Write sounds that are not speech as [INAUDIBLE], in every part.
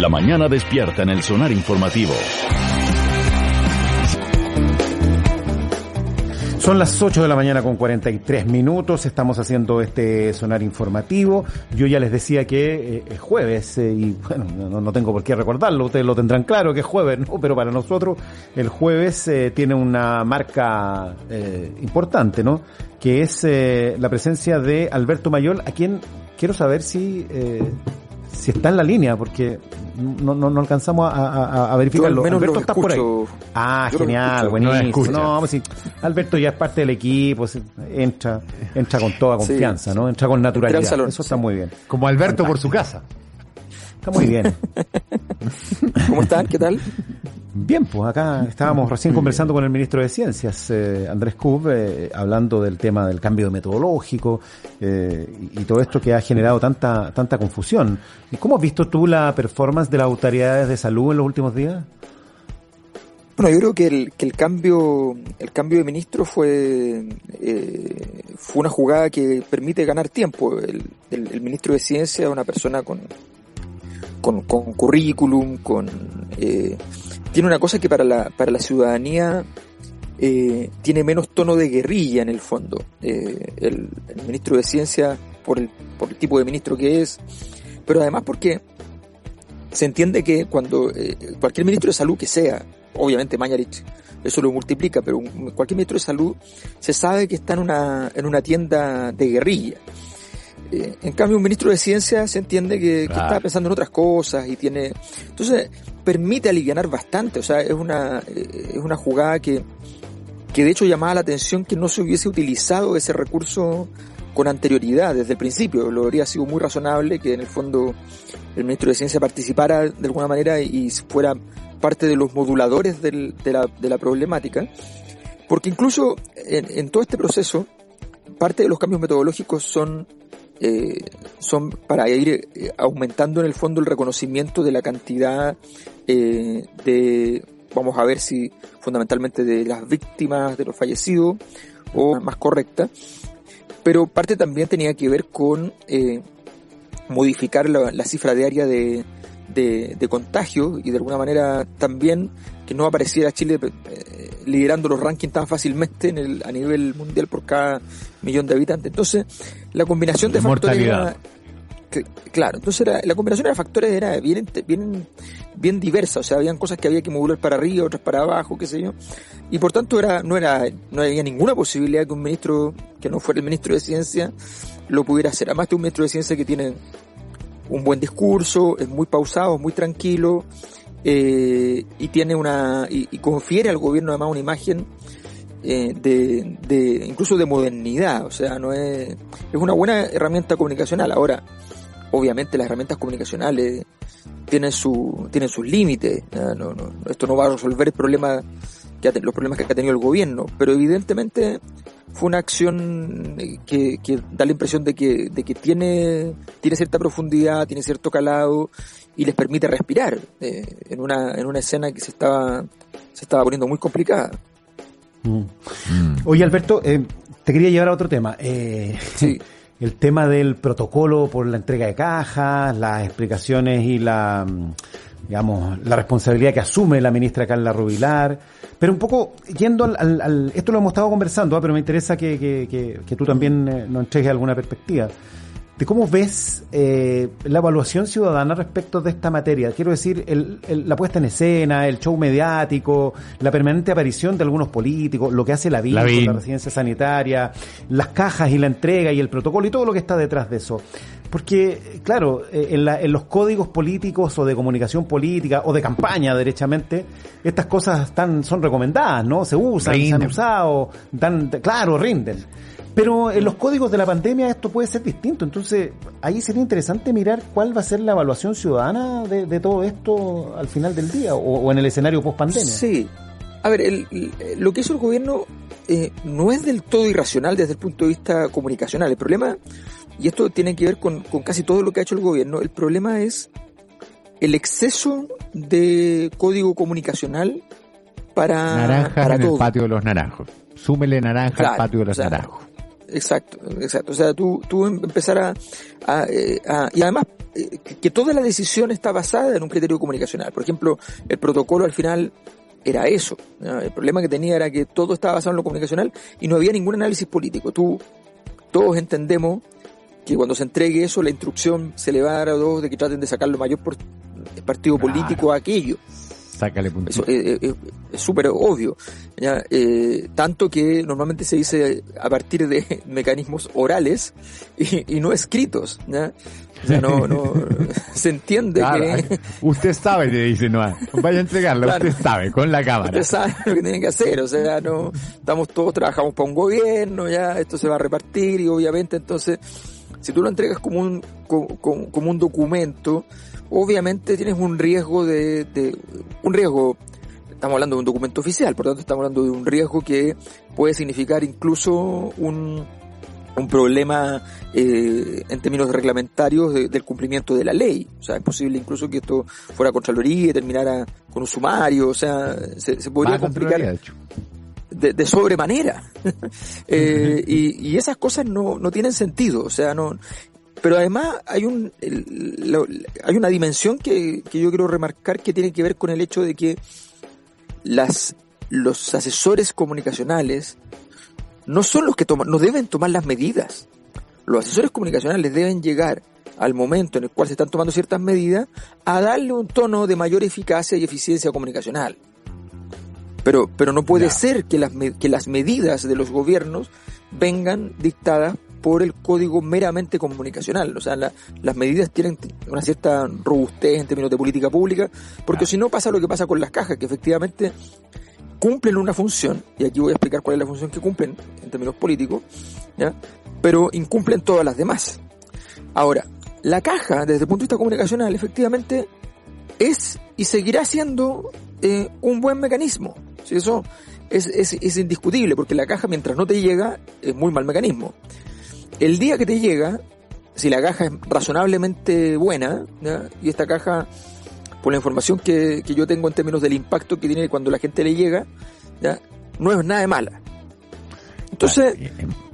La mañana despierta en el sonar informativo. Son las 8 de la mañana con 43 minutos, estamos haciendo este sonar informativo. Yo ya les decía que eh, es jueves eh, y bueno, no, tengo por qué recordarlo, ustedes lo tendrán claro que es jueves, ¿no? pero para nosotros el jueves eh, tiene una marca importante, ¿no? Que es la presencia de Alberto Mayol, a quien quiero saber si si está en la línea, porque no, no, no alcanzamos a, a, a verificarlo. Menos Alberto, lo ¿estás por ahí? Ah, Yo genial, buenísimo. No pues sí, Alberto ya es parte del equipo, entra, entra con toda Sí. confianza, ¿no? Entra con naturalidad. Eso está sí. muy bien. Como Alberto por su casa. Está muy bien. [LAUGHS] ¿Cómo están? ¿Qué tal? Bien, pues acá estábamos recién conversando con el ministro de Ciencias, eh, Andrés Kub, eh, hablando del tema del cambio metodológico eh, y, y todo esto que ha generado tanta tanta confusión. ¿Y cómo has visto tú la performance de las autoridades de salud en los últimos días? Bueno, yo creo que el, que el cambio el cambio de ministro fue eh, fue una jugada que permite ganar tiempo. El, el- el ministro de Ciencia es una persona con con, currículum, con eh, tiene una cosa que para la para la ciudadanía eh, tiene menos tono de guerrilla en el fondo. Eh, el, ministro de Ciencia por el por el tipo de ministro que es, pero además porque se entiende que cuando eh, cualquier ministro de salud que sea, obviamente Mañarich eso lo multiplica, pero cualquier ministro de salud se sabe que está en una, en una tienda de guerrilla. Eh, en cambio, un ministro de ciencia se entiende que, que Claro. está pensando en otras cosas y tiene... Entonces, permite aliviar bastante, o sea, es una, eh, es una jugada que, que de hecho llamaba la atención que no se hubiese utilizado ese recurso con anterioridad desde el principio. Lo habría sido muy razonable que en el fondo el ministro de Ciencia participara de alguna manera y fuera parte de los moduladores del- de, la, de la problemática. Porque incluso en, en todo este proceso, parte de los cambios metodológicos son, eh, son para ir eh, aumentando en el fondo el reconocimiento de la cantidad eh, de, vamos a ver si fundamentalmente de las víctimas, de los fallecidos, o más correcta. Pero parte también tenía que ver con modificar la, la cifra diaria de, de, de contagio y de alguna manera también que no apareciera Chile eh, liderando los rankings tan fácilmente en el, a nivel mundial por cada millón de habitantes. Entonces, la combinación de factores era, que- claro, entonces era- la combinación de factores era bien, bien, bien diversa, o sea, habían cosas que había que modular para arriba, otras para abajo, qué sé yo, y por tanto era, no era, no había ninguna posibilidad que un ministro, que no fuera el ministro de ciencia, lo pudiera hacer. Además de un ministro de ciencia que tiene un buen discurso, es muy pausado, muy tranquilo, eh, y tiene una, y, confiere al gobierno además una imagen eh, de, de, incluso de modernidad, o sea, no es, es una buena herramienta comunicacional. Ahora, obviamente las herramientas comunicacionales tienen su, tienen sus límites, no, esto no va a resolver el problema que ha los problemas que ha tenido el gobierno, pero evidentemente fue una acción que, que da la impresión de que, de que tiene, tiene cierta profundidad, tiene cierto calado y les permite respirar eh, en una, en una escena que se estaba, se estaba poniendo muy complicada. Mm. Oye, Alberto, eh, te quería llevar a otro tema. Eh, Sí. [LAUGHS] El tema del protocolo por la entrega de cajas, las explicaciones y la, mm, digamos, la responsabilidad que asume la ministra Carla Rubilar. Pero un poco yendo al, al- al- esto lo hemos estado conversando, ah, pero me interesa que, que, que, que tú también eh, nos entregues alguna perspectiva. De cómo ves eh, la evaluación ciudadana respecto de esta materia. Quiero decir, el- el- la puesta en escena, el show mediático, la permanente aparición de algunos políticos, lo que hace la vida con la residencia sanitaria, las cajas y la entrega y el protocolo y todo lo que está detrás de eso. Porque, claro, eh, en, la- en los códigos políticos o de comunicación política o de campaña, derechamente, estas cosas están, son recomendadas, ¿no? Se usan, se han usado, dan, claro, rinden. Pero en los códigos de la pandemia esto puede ser distinto. Entonces, ahí sería interesante mirar cuál va a ser la evaluación ciudadana de, todo esto al final del día o, en el escenario post pandemia. Sí. A ver, lo que hizo el gobierno eh, no es del todo irracional desde el punto de vista comunicacional. El problema, y esto tiene que ver con, casi todo lo que ha hecho el gobierno, el problema es el exceso de código comunicacional para, naranja en el patio de los naranjos. Súmele naranja al patio de los naranjos. Exacto, exacto. O sea, tú, tú em, empezar a, eh, a, y además eh, que toda la decisión está basada en un criterio comunicacional. Por ejemplo, el protocolo al final era eso. El problema que tenía era que todo estaba basado en lo comunicacional y no había ningún análisis político. Tú, todos entendemos que cuando se entregue eso, la instrucción se le va a dar a dos de que traten de sacar lo mayor por partido político a aquello. Sácale punto. Eso es súper obvio. Eh, tanto que normalmente se dice a partir de [LAUGHS] mecanismos orales y, no escritos. ¿ya? no, no, [LAUGHS] se entiende que... Usted sabe, te dice no Vaya a entregarla, usted sabe, con la cámara. Usted sabe lo que tiene que hacer, o sea, no, estamos todos, trabajamos para un gobierno, ya, esto se va a repartir y obviamente entonces, si tú lo entregas como un, como, como un documento, obviamente tienes un riesgo de, de, un riesgo, estamos hablando de un documento oficial, por lo tanto estamos hablando de un riesgo que puede significar incluso un, un problema eh, en términos reglamentarios del cumplimiento de la ley. O sea, es posible incluso que esto fuera Contraloría y terminara con un sumario. O sea, se, podría complicar de, de, sobremanera. [LAUGHS] eh, y, y, esas cosas no, no tienen sentido. O sea, no. Pero además hay un hay una dimensión que, que yo quiero remarcar que tiene que ver con el hecho de que las los asesores comunicacionales no son los que toman, no deben tomar las medidas. Los asesores comunicacionales deben llegar al momento en el cual se están tomando ciertas medidas a darle un tono de mayor eficacia y eficiencia comunicacional. Pero, pero no puede ser que las, que las medidas de los gobiernos vengan dictadas por el código meramente comunicacional. O sea, las medidas tienen una cierta robustez en términos de política pública, porque si no pasa lo que pasa con las cajas, que efectivamente cumplen una función, y aquí voy a explicar cuál es la función que cumplen en términos políticos, ¿ya? pero incumplen todas las demás. Ahora, la caja, desde el punto de vista comunicacional, efectivamente es y seguirá siendo eh, un buen mecanismo. Si eso es, es, es, indiscutible, porque la caja, mientras no te llega, es muy mal mecanismo. El día que te llega, si la caja es razonablemente buena, ¿ya? y esta caja por la información que, que yo tengo en términos del impacto que tiene cuando la gente le llega, ¿ya? no es nada de mala. Entonces,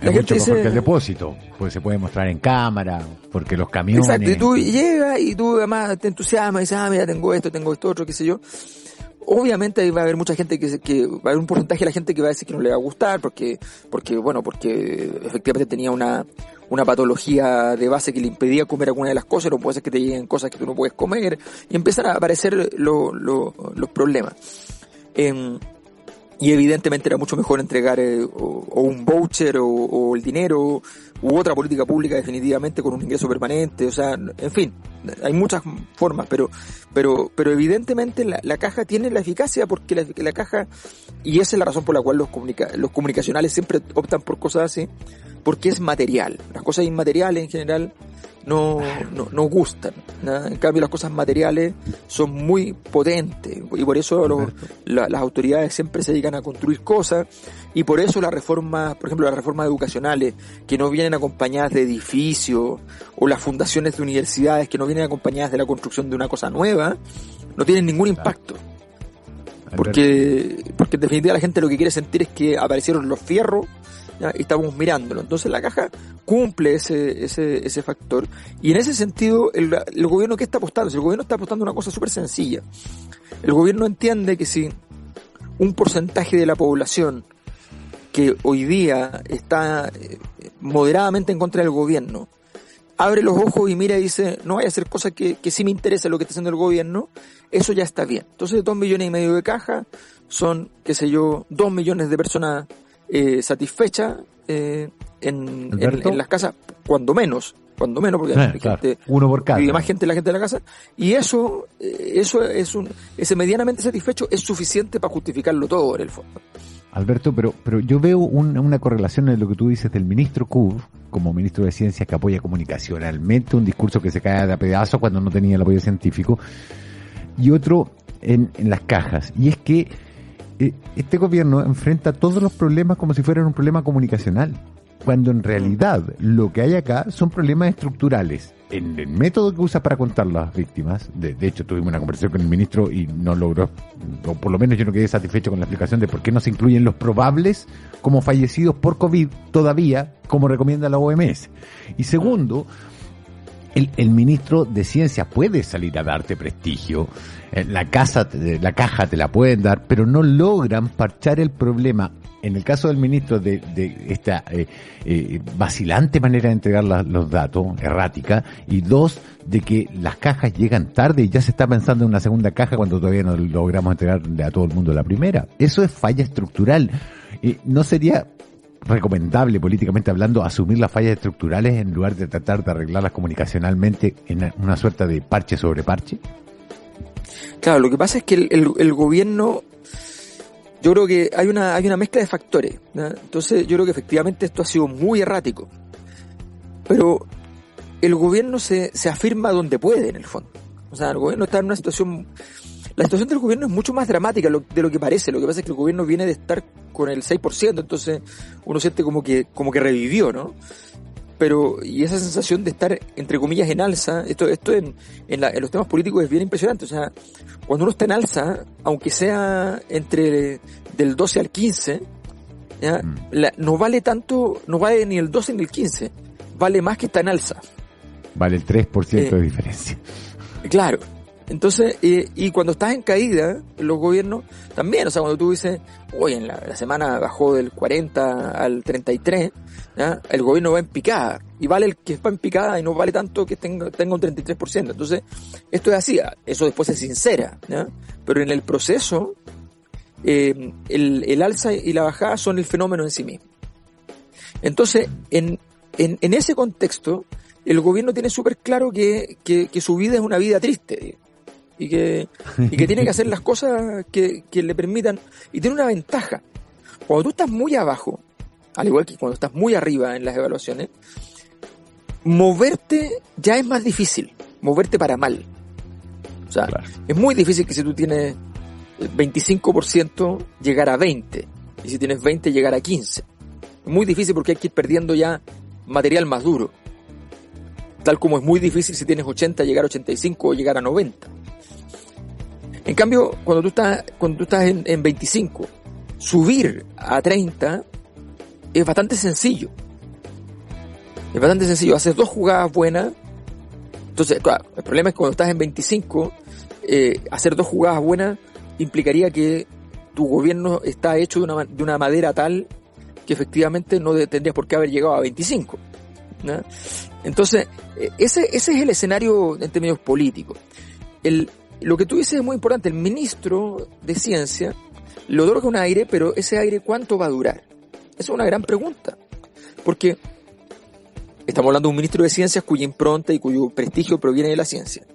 la gente dice, que el depósito, pues se puede mostrar en cámara, porque los camiones. Exacto, y tú llegas y tú además te entusiasmas y dices, ah, mira, tengo esto, tengo esto otro, qué sé yo. Obviamente va a haber mucha gente que, que va a haber un porcentaje de la gente que va a decir que no le va a gustar porque, porque bueno, porque efectivamente tenía una, una patología de base que le impedía comer alguna de las cosas, no puede ser que te lleguen cosas que tú no puedes comer, y empiezan a aparecer los problemas. Em, y evidentemente era mucho mejor entregar eh, o, un voucher o, el dinero u otra política pública definitivamente con un ingreso permanente, o sea, en fin, hay muchas formas, pero pero pero evidentemente la, caja tiene la eficacia porque la, la, caja y esa es la razón por la cual los comunica, los comunicacionales siempre optan por cosas así, porque es material. Las cosas inmateriales en general no, no, no gustan. En cambio, las cosas materiales son muy potentes y por eso las autoridades siempre se dedican a construir cosas y por eso las reformas, por ejemplo, las reformas educacionales que no vienen acompañadas de edificios o las fundaciones de universidades que no vienen acompañadas de la construcción de una cosa nueva, no tienen ningún impacto. Porque, porque en definitiva la gente lo que quiere sentir es que aparecieron los fierros y estamos mirándolo. Entonces la caja cumple ese, ese, ese factor. Y en ese sentido, el, el gobierno que está apostando, el gobierno está apostando una cosa súper sencilla. El gobierno entiende que si un porcentaje de la población que hoy día está eh, moderadamente en contra del gobierno, abre los ojos y mira y dice, no vaya a hacer cosas que, que sí me interesa lo que está haciendo el gobierno, eso ya está bien. Entonces, dos millones y medio de caja son, qué sé yo, dos millones de personas eh, satisfecha eh, en, en, las casas, cuando menos, cuando menos, porque hay gente, uno por cada. Y más gente la gente de la casa, y eso, eh, eso es un, ese medianamente satisfecho es suficiente para justificarlo todo en el fondo. Alberto, pero, pero yo veo una correlación en lo que tú dices del ministro Kub, como ministro de Ciencias que apoya comunicacionalmente un discurso que se cae de a pedazo cuando no tenía el apoyo científico, y otro en, en las cajas. Y es que este gobierno enfrenta todos los problemas como si fueran un problema comunicacional, cuando en realidad lo que hay acá son problemas estructurales. En el método que usa para contar las víctimas, de, hecho tuvimos una conversación con el ministro y no logró, o por lo menos yo no quedé satisfecho con la explicación de por qué no se incluyen los probables como fallecidos por COVID todavía, como recomienda la OMS. Y segundo, el, el, ministro de Ciencia puede salir a darte prestigio, eh, la, casa, la caja te la pueden dar, pero no logran parchar el problema. En el caso del ministro de, de esta eh, eh, vacilante manera de entregar los datos, errática, y dos, de que las cajas llegan tarde y ya se está pensando en una segunda caja cuando todavía no logramos entregarle a todo el mundo la primera. Eso es falla estructural. ¿No sería recomendable políticamente hablando asumir las fallas estructurales en lugar de tratar de arreglarlas comunicacionalmente en una suerte de parche sobre parche? Claro, lo que pasa es que el, gobierno, yo creo que hay una, hay una mezcla de factores. Entonces yo creo que efectivamente esto ha sido muy errático. Pero el gobierno se, se afirma donde puede, en el fondo. O sea, el gobierno está en una situación la situación del gobierno es mucho más dramática de lo que parece. Lo que pasa es que el gobierno viene de estar con el 6%, entonces uno siente como que, como que revivió, ¿no? Pero, y esa sensación de estar, entre comillas, en alza, esto, esto en, en, los temas políticos es bien impresionante. O sea, cuando uno está en alza, aunque sea entre del 12 al 15, ¿ya? Mm. no vale tanto, no vale ni el 12 ni el 15, vale más que está en alza. Vale el 3% de eh, diferencia. Claro. Entonces, y cuando estás en caída, los gobiernos también, o sea, cuando tú dices, oye, en la, semana bajó del 40 al 33, ¿ya? el gobierno va en picada, y vale el que va en picada y no vale tanto que tenga, tenga un 33%. Entonces, esto es así, eso después es sincera, pero en el proceso, eh, el, el alza y la bajada son el fenómeno en sí mismo. Entonces, en, en, en ese contexto, el gobierno tiene súper claro que, que, que, su vida es una vida triste y que, y que tiene que hacer las cosas que, que le permitan. Y tiene una ventaja. Cuando tú estás muy abajo, al igual que cuando estás muy arriba en las evaluaciones, moverte ya es más difícil, moverte para mal. O sea, es muy difícil que si tú tienes 25% llegar a 20 y si tienes 20 llegar a 15. Es muy difícil porque hay que ir perdiendo ya material más duro. Tal como es muy difícil si tienes 80 llegar a 85 o llegar a 90. En cambio, cuando tú estás, cuando tú estás en, 25, subir a 30 es bastante sencillo. Es bastante sencillo. Haces dos jugadas buenas. Entonces, claro, el problema es que cuando estás en 25, eh, hacer dos jugadas buenas implicaría que tu gobierno está hecho de una, de una madera tal que efectivamente no tendrías por qué haber llegado a 25. Entonces, eh, ese, ese es el escenario en términos políticos. El, lo que tú dices es muy importante. El ministro de Ciencia le otorga un aire, pero ese aire ¿cuánto va a durar? Esa es una gran pregunta. Porque estamos hablando de un ministro de Ciencias cuya impronta y cuyo prestigio proviene de la ciencia.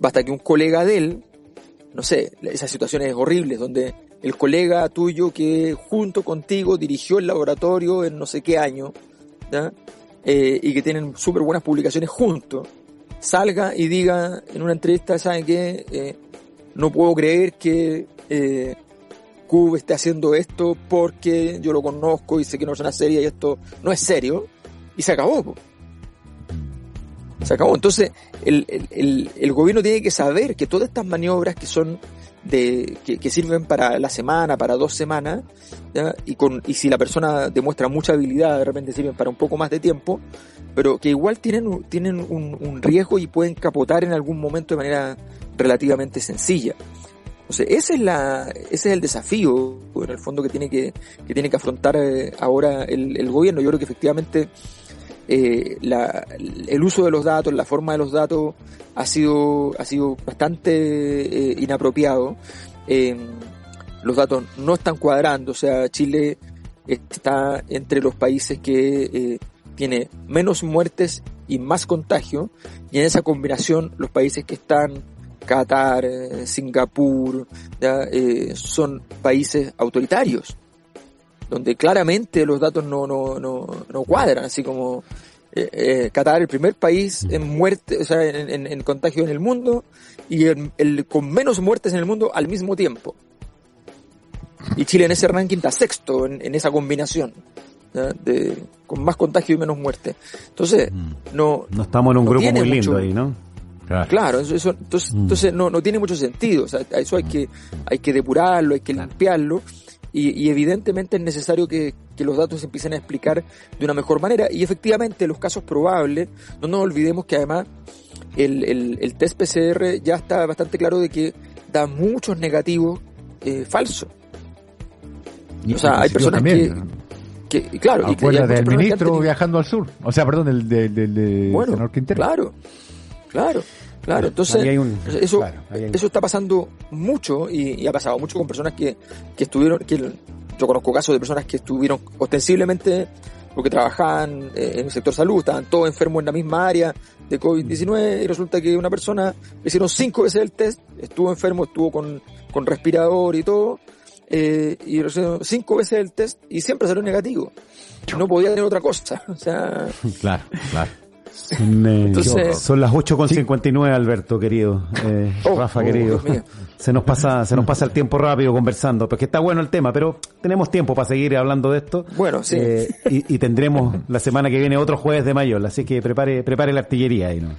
Basta que un colega de él, no sé, esas situaciones horribles donde el colega tuyo que junto contigo dirigió el laboratorio en no sé qué año, eh, y que tienen súper buenas publicaciones juntos, salga y diga en una entrevista, ¿saben qué? Eh, no puedo creer que eh, Cube esté haciendo esto porque yo lo conozco y sé que no es una serie y esto no es serio. Y se acabó. Se acabó. Entonces, el, el, el, gobierno tiene que saber que todas estas maniobras que son de, que, que sirven para la semana, para dos semanas, y con, y si la persona demuestra mucha habilidad, de repente sirven para un poco más de tiempo, pero que igual tienen, tienen un, un riesgo y pueden capotar en algún momento de manera relativamente sencilla. Sea, ese es la, ese es el desafío, en el fondo, que tiene que, que tiene que afrontar eh, ahora el, el, gobierno. Yo creo que efectivamente eh, la, el uso de los datos, la forma de los datos ha sido, ha sido bastante eh, inapropiado. Eh, los datos no están cuadrando, o sea, Chile está entre los países que eh, tiene menos muertes y más contagio, y en esa combinación los países que están Qatar, eh, Singapur. Eh, son países autoritarios. Donde claramente los datos no, no, no, no cuadran, así como eh, eh, Qatar, el primer país en muerte, o sea, en, en, en contagio en el mundo y el, el, con menos muertes en el mundo al mismo tiempo. Y Chile en ese ranking está sexto en, en esa combinación. De, con más contagio y menos muerte. Entonces, no. No estamos en un no grupo muy lindo mucho- ahí, ¿no? Claro. Claro, eso, eso- entonces, entonces no, no tiene mucho sentido. O sea, eso hay que, hay que depurarlo, hay que limpiarlo. Y, y evidentemente es necesario que, que los datos se empiecen a explicar de una mejor manera. Y efectivamente, los casos probables, no nos olvidemos que además el, el, el test PCR ya está bastante claro de que da muchos negativos eh, falsos. Y- O sea, hay personas también. Que, y claro, y que del que ministro viajando al sur. O sea, perdón, del, del, del, del bueno, senador Quintero. claro, claro, claro. Entonces, Ahí hay un- eso, claro, ahí hay- eso está pasando mucho y, y ha pasado mucho con personas que, que estuvieron, que yo conozco casos de personas que estuvieron ostensiblemente porque trabajaban eh, en el sector salud, estaban todos enfermos en la misma área de COVID-19 y resulta que una persona le hicieron cinco veces el test, estuvo enfermo, estuvo con, con respirador y todo, eh, y le hicieron cinco veces el test y siempre salió negativo. No podía tener otra cosa. [LAUGHS] O sea, Claro, claro. Son, eh, Entonces- son las 8.59, Alberto, querido. Eh, Oh, Rafa, oh, querido. Se nos pasa, se nos pasa el tiempo rápido conversando, porque está bueno el tema, pero tenemos tiempo para seguir hablando de esto. Bueno, sí. Eh, y, y tendremos la semana que viene otro jueves de mayo, así que prepare, prepare la artillería ahí, ¿no?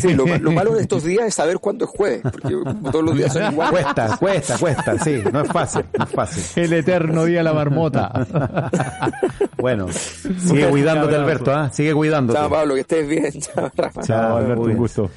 Sí, lo, lo malo de estos [LAUGHS] días es saber cuándo es jueves, porque todos los días son iguales. Cuesta, cuesta, cuesta, sí, no es fácil, no es fácil. El eterno día de la marmota. [LAUGHS] Bueno, sigue cuidándote, Alberto, ¿ah? Sigue cuidándote. Chao, Pablo, que estés bien. [LAUGHS] Chao, Rafa. Chao, Alberto, un bien. gusto.